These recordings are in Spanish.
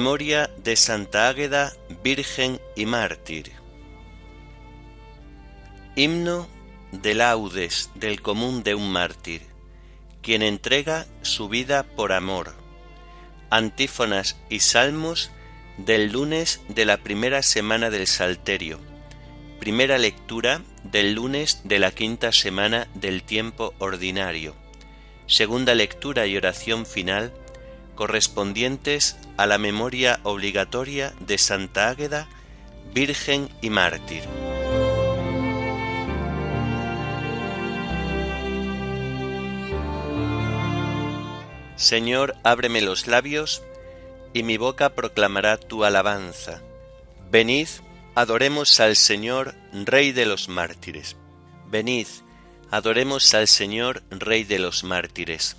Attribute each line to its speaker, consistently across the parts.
Speaker 1: Memoria de Santa Águeda, Virgen y Mártir. Himno de laudes del común de un mártir, quien entrega su vida por amor. Antífonas y salmos del lunes de la primera semana del Salterio Primera lectura del lunes de la quinta semana del tiempo ordinario. Segunda lectura y oración final correspondientes a la memoria obligatoria de Santa Águeda, Virgen y Mártir. Señor, ábreme los labios, y mi boca proclamará tu alabanza. Venid, Adoremos al Señor, Rey de los mártires. Venid, adoremos al Señor, Rey de los mártires.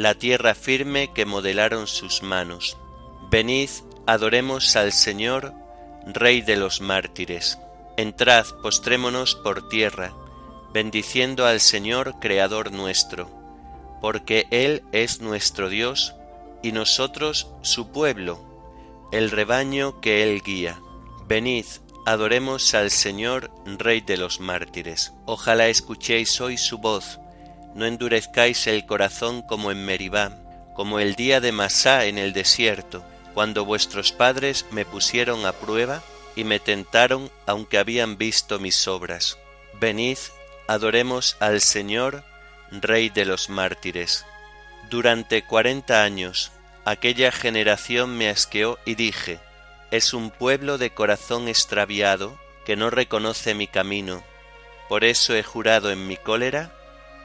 Speaker 1: la tierra firme que modelaron sus manos. Venid, adoremos al Señor, Rey de los mártires. Entrad, postrémonos por tierra, bendiciendo al Señor, Creador nuestro, porque Él es nuestro Dios y nosotros su pueblo, el rebaño que Él guía. Venid, adoremos al Señor, Rey de los mártires. Ojalá escuchéis hoy su voz, no endurezcáis el corazón como en Meribá, como el día de Masá en el desierto, cuando vuestros padres me pusieron a prueba y me tentaron aunque habían visto mis obras. Venid, adoremos al Señor, Rey de los mártires. Durante cuarenta años aquella generación me asqueó y dije, es un pueblo de corazón extraviado que no reconoce mi camino. Por eso he jurado en mi cólera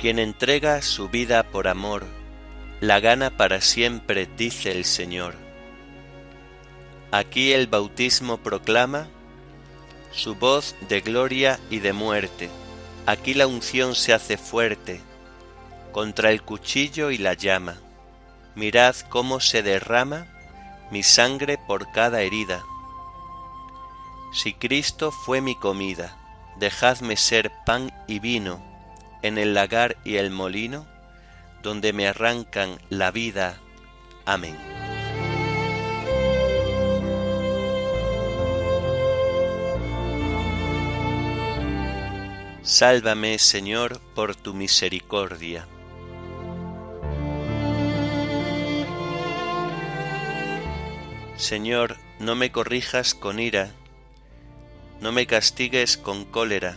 Speaker 1: Quien entrega su vida por amor, la gana para siempre, dice el Señor. Aquí el bautismo proclama su voz de gloria y de muerte. Aquí la unción se hace fuerte, contra el cuchillo y la llama. Mirad cómo se derrama mi sangre por cada herida. Si Cristo fue mi comida, dejadme ser pan y vino en el lagar y el molino, donde me arrancan la vida. Amén. Sálvame, Señor, por tu misericordia. Señor, no me corrijas con ira, no me castigues con cólera.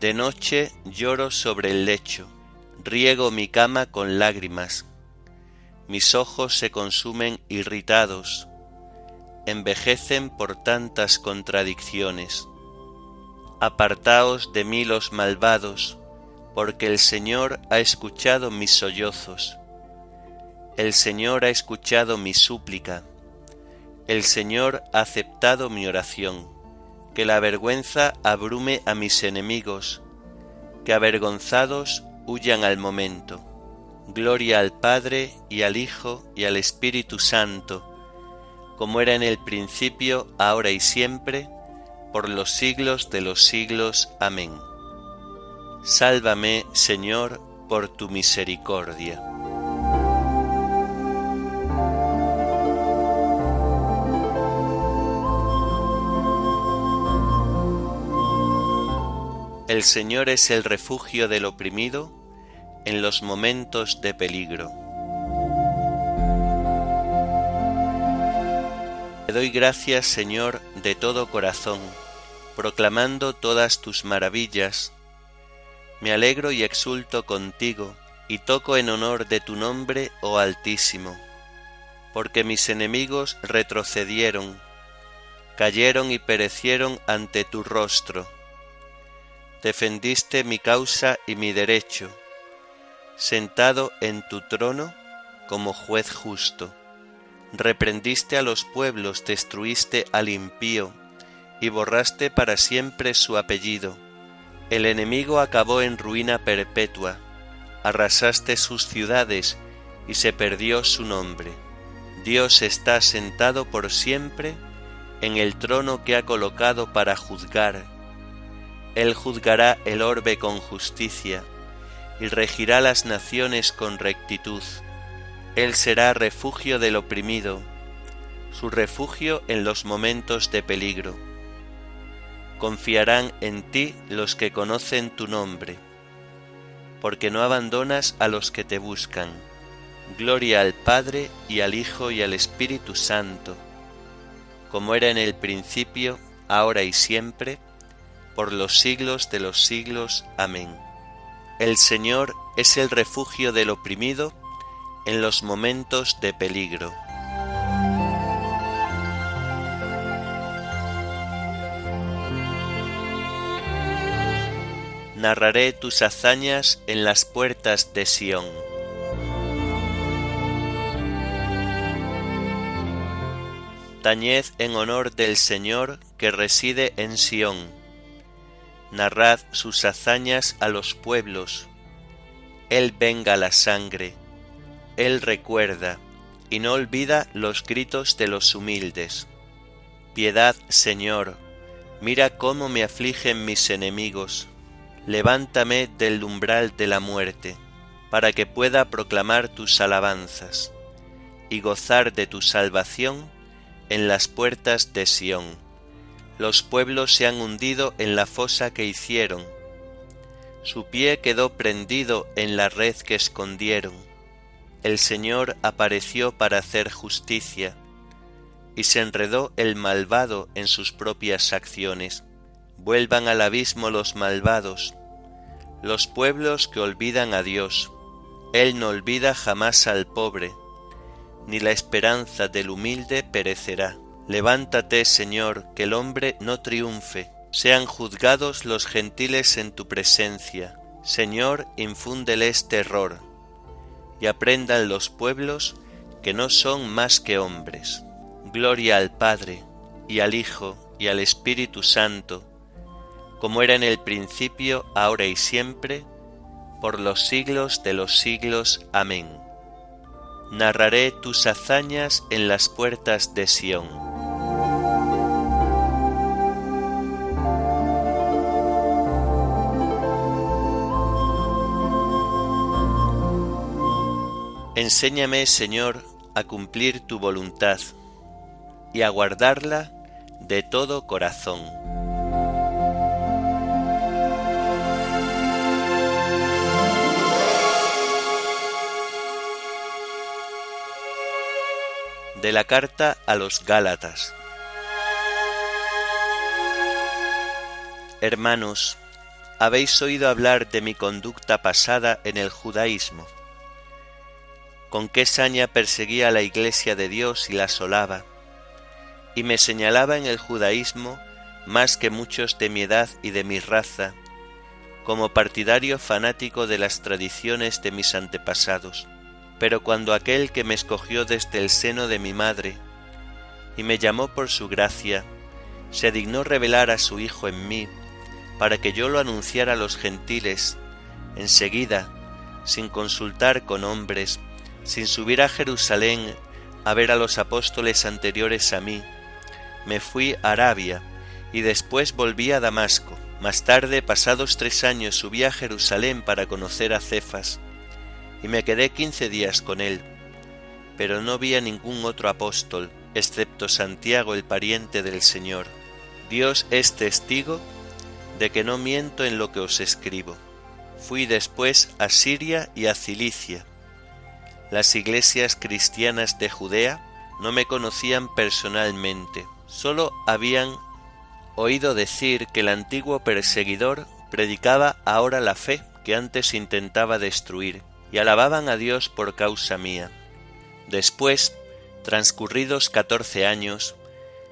Speaker 1: de noche lloro sobre el lecho, riego mi cama con lágrimas, mis ojos se consumen irritados, envejecen por tantas contradicciones. Apartaos de mí los malvados, porque el Señor ha escuchado mis sollozos, el Señor ha escuchado mi súplica, el Señor ha aceptado mi oración, que la vergüenza abrume a mis enemigos, que avergonzados huyan al momento. Gloria al Padre y al Hijo y al Espíritu Santo, como era en el principio, ahora y siempre, por los siglos de los siglos. Amén. Sálvame, Señor, por tu misericordia. El Señor es el refugio del oprimido en los momentos de peligro. Te doy gracias, Señor, de todo corazón, proclamando todas tus maravillas. Me alegro y exulto contigo, y toco en honor de tu nombre, oh Altísimo, porque mis enemigos retrocedieron, cayeron y perecieron ante tu rostro defendiste mi causa y mi derecho, sentado en tu trono como juez justo. Reprendiste a los pueblos, destruiste al impío, y borraste para siempre su apellido. El enemigo acabó en ruina perpetua, arrasaste sus ciudades, y se perdió su nombre. Dios está sentado por siempre en el trono que ha colocado para juzgar él juzgará el orbe con justicia y regirá las naciones con rectitud. Él será refugio del oprimido, su refugio en los momentos de peligro. Confiarán en ti los que conocen tu nombre, porque no abandonas a los que te buscan. Gloria al Padre y al Hijo y al Espíritu Santo, como era en el principio, ahora y siempre, por los siglos de los siglos. Amén. El Señor es el refugio del oprimido en los momentos de peligro. Narraré tus hazañas en las puertas de Sión. Tañed en honor del Señor que reside en Sión narrad sus hazañas a los pueblos. Él venga la sangre, Él recuerda y no olvida los gritos de los humildes. Piedad, Señor, mira cómo me afligen mis enemigos. Levántame del umbral de la muerte, para que pueda proclamar tus alabanzas y gozar de tu salvación en las puertas de Sión los pueblos se han hundido en la fosa que hicieron. Su pie quedó prendido en la red que escondieron. El Señor apareció para hacer justicia, y se enredó el malvado en sus propias acciones. Vuelvan al abismo los malvados, los pueblos que olvidan a Dios. Él no olvida jamás al pobre, ni la esperanza del humilde perecerá. Levántate, Señor, que el hombre no triunfe, sean juzgados los gentiles en tu presencia. Señor, infúndeles terror, y aprendan los pueblos que no son más que hombres. Gloria al Padre, y al Hijo, y al Espíritu Santo, como era en el principio, ahora y siempre, por los siglos de los siglos. Amén. Narraré tus hazañas en las puertas de Sión. Enséñame, Señor, a cumplir tu voluntad y a guardarla de todo corazón. De la carta a los Gálatas Hermanos, habéis oído hablar de mi conducta pasada en el judaísmo con qué saña perseguía a la iglesia de Dios y la asolaba, y me señalaba en el judaísmo más que muchos de mi edad y de mi raza, como partidario fanático de las tradiciones de mis antepasados. Pero cuando aquel que me escogió desde el seno de mi madre, y me llamó por su gracia, se dignó revelar a su Hijo en mí, para que yo lo anunciara a los gentiles, enseguida, sin consultar con hombres, sin subir a Jerusalén a ver a los apóstoles anteriores a mí, me fui a Arabia y después volví a Damasco. Más tarde, pasados tres años, subí a Jerusalén para conocer a Cefas, y me quedé quince días con él, pero no vi a ningún otro apóstol, excepto Santiago el pariente del Señor. Dios es testigo de que no miento en lo que os escribo. Fui después a Siria y a Cilicia. Las iglesias cristianas de Judea no me conocían personalmente, solo habían oído decir que el antiguo perseguidor predicaba ahora la fe que antes intentaba destruir, y alababan a Dios por causa mía. Después, transcurridos catorce años,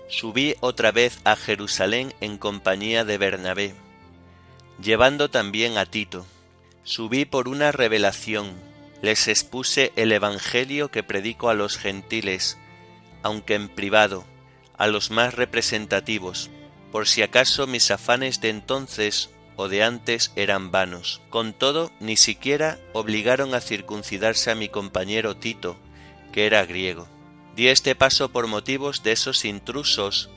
Speaker 1: subí otra vez a Jerusalén en compañía de Bernabé, llevando también a Tito. Subí por una revelación, les expuse el Evangelio que predico a los gentiles, aunque en privado, a los más representativos, por si acaso mis afanes de entonces o de antes eran vanos. Con todo, ni siquiera obligaron a circuncidarse a mi compañero Tito, que era griego. Di este paso por motivos de esos intrusos,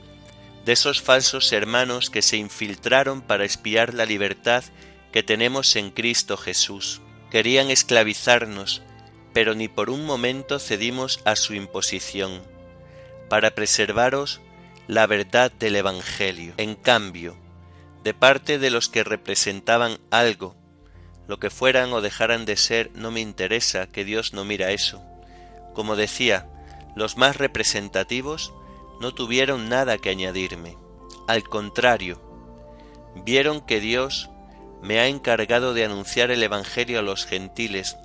Speaker 1: de esos falsos hermanos que se infiltraron para espiar la libertad que tenemos en Cristo Jesús. Querían esclavizarnos, pero ni por un momento cedimos a su imposición, para preservaros la verdad del Evangelio. En cambio, de parte de los que representaban algo, lo que fueran o dejaran de ser, no me interesa, que Dios no mira eso. Como decía, los más representativos no tuvieron nada que añadirme. Al contrario, vieron que Dios me ha encargado de anunciar el Evangelio a los gentiles,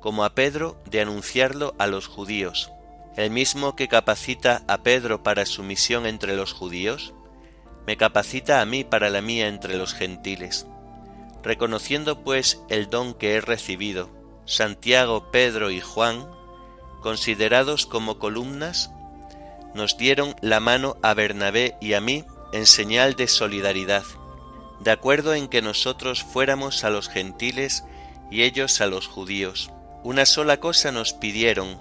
Speaker 1: como a Pedro de anunciarlo a los judíos. El mismo que capacita a Pedro para su misión entre los judíos, me capacita a mí para la mía entre los gentiles. Reconociendo pues el don que he recibido, Santiago, Pedro y Juan, considerados como columnas, nos dieron la mano a Bernabé y a mí en señal de solidaridad, de acuerdo en que nosotros fuéramos a los gentiles y ellos a los judíos. Una sola cosa nos pidieron,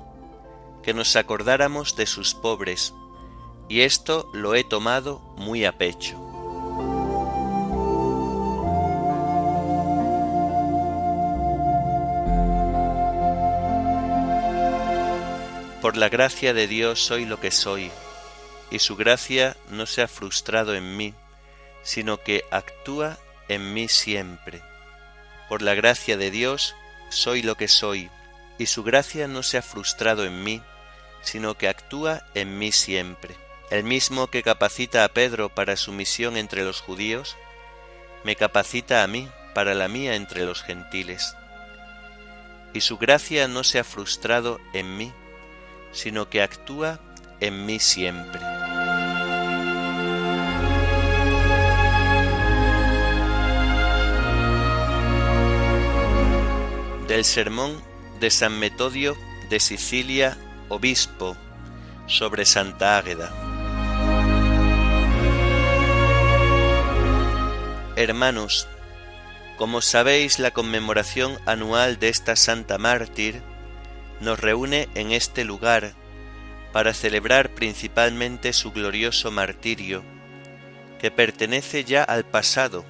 Speaker 1: que nos acordáramos de sus pobres, y esto lo he tomado muy a pecho. Por la gracia de Dios soy lo que soy, y su gracia no se ha frustrado en mí, sino que actúa en mí siempre. Por la gracia de Dios soy lo que soy, y su gracia no se ha frustrado en mí, sino que actúa en mí siempre. El mismo que capacita a Pedro para su misión entre los judíos, me capacita a mí para la mía entre los gentiles. Y su gracia no se ha frustrado en mí, sino que actúa en mí siempre. Del sermón de San Metodio de Sicilia, obispo, sobre Santa Águeda. Hermanos, como sabéis, la conmemoración anual de esta santa mártir nos reúne en este lugar para celebrar principalmente su glorioso martirio, que pertenece ya al pasado,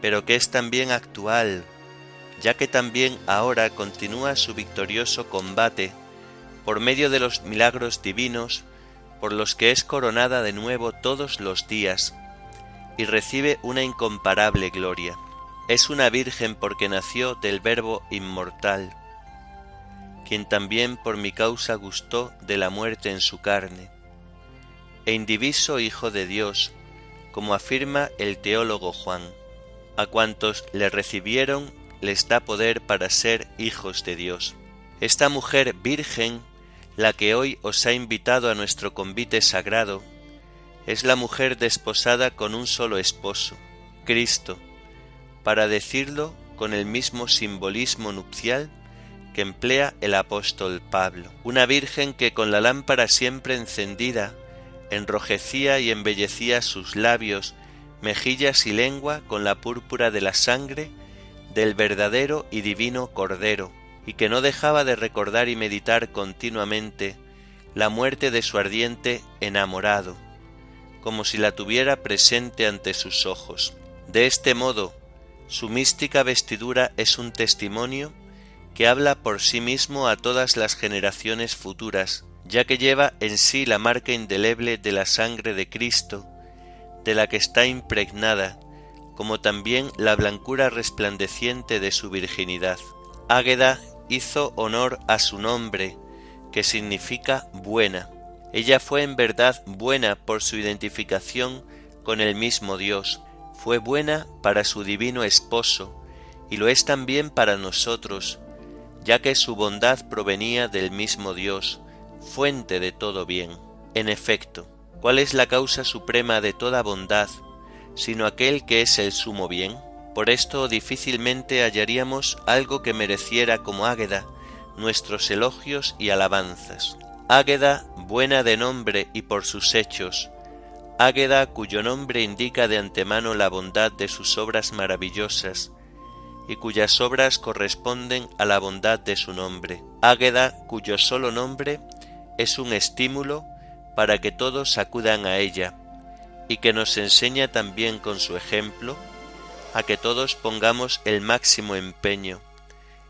Speaker 1: pero que es también actual, ya que también ahora continúa su victorioso combate por medio de los milagros divinos por los que es coronada de nuevo todos los días y recibe una incomparable gloria. Es una virgen porque nació del Verbo inmortal, quien también por mi causa gustó de la muerte en su carne, e indiviso Hijo de Dios, como afirma el teólogo Juan. A cuantos le recibieron les da poder para ser hijos de Dios. Esta mujer virgen, la que hoy os ha invitado a nuestro convite sagrado, es la mujer desposada con un solo esposo, Cristo, para decirlo con el mismo simbolismo nupcial que emplea el apóstol Pablo, una virgen que con la lámpara siempre encendida enrojecía y embellecía sus labios, mejillas y lengua con la púrpura de la sangre del verdadero y divino Cordero, y que no dejaba de recordar y meditar continuamente la muerte de su ardiente enamorado, como si la tuviera presente ante sus ojos. De este modo, su mística vestidura es un testimonio que habla por sí mismo a todas las generaciones futuras, ya que lleva en sí la marca indeleble de la sangre de Cristo, de la que está impregnada, como también la blancura resplandeciente de su virginidad. Águeda hizo honor a su nombre, que significa buena. Ella fue en verdad buena por su identificación con el mismo Dios, fue buena para su divino esposo, y lo es también para nosotros, ya que su bondad provenía del mismo Dios, fuente de todo bien. En efecto, ¿cuál es la causa suprema de toda bondad, sino aquel que es el sumo bien? Por esto difícilmente hallaríamos algo que mereciera como Águeda nuestros elogios y alabanzas. Águeda, buena de nombre y por sus hechos, Águeda cuyo nombre indica de antemano la bondad de sus obras maravillosas, y cuyas obras corresponden a la bondad de su nombre. Águeda cuyo solo nombre es un estímulo para que todos acudan a ella, y que nos enseña también con su ejemplo a que todos pongamos el máximo empeño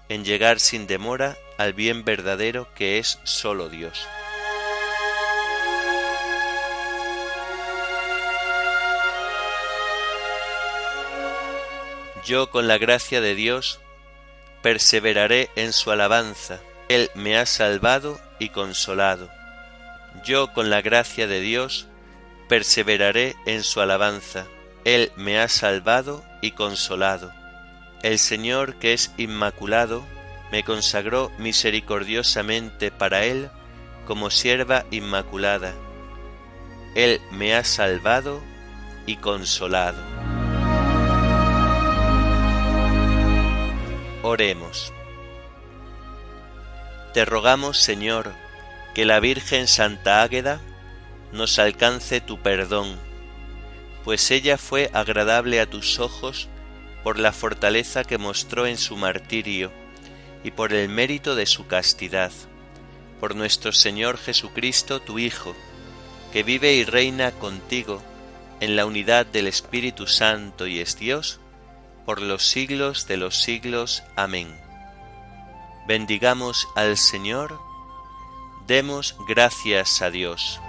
Speaker 1: en llegar sin demora al bien verdadero que es solo Dios. Yo con la gracia de Dios perseveraré en su alabanza. Él me ha salvado y consolado. Yo con la gracia de Dios perseveraré en su alabanza. Él me ha salvado y consolado. El Señor que es inmaculado me consagró misericordiosamente para Él como sierva inmaculada. Él me ha salvado y consolado. Oremos. Te rogamos, Señor, que la Virgen Santa Águeda nos alcance tu perdón, pues ella fue agradable a tus ojos por la fortaleza que mostró en su martirio y por el mérito de su castidad, por nuestro Señor Jesucristo, tu Hijo, que vive y reina contigo en la unidad del Espíritu Santo y es Dios, por los siglos de los siglos. Amén. Bendigamos al Señor, demos gracias a Dios.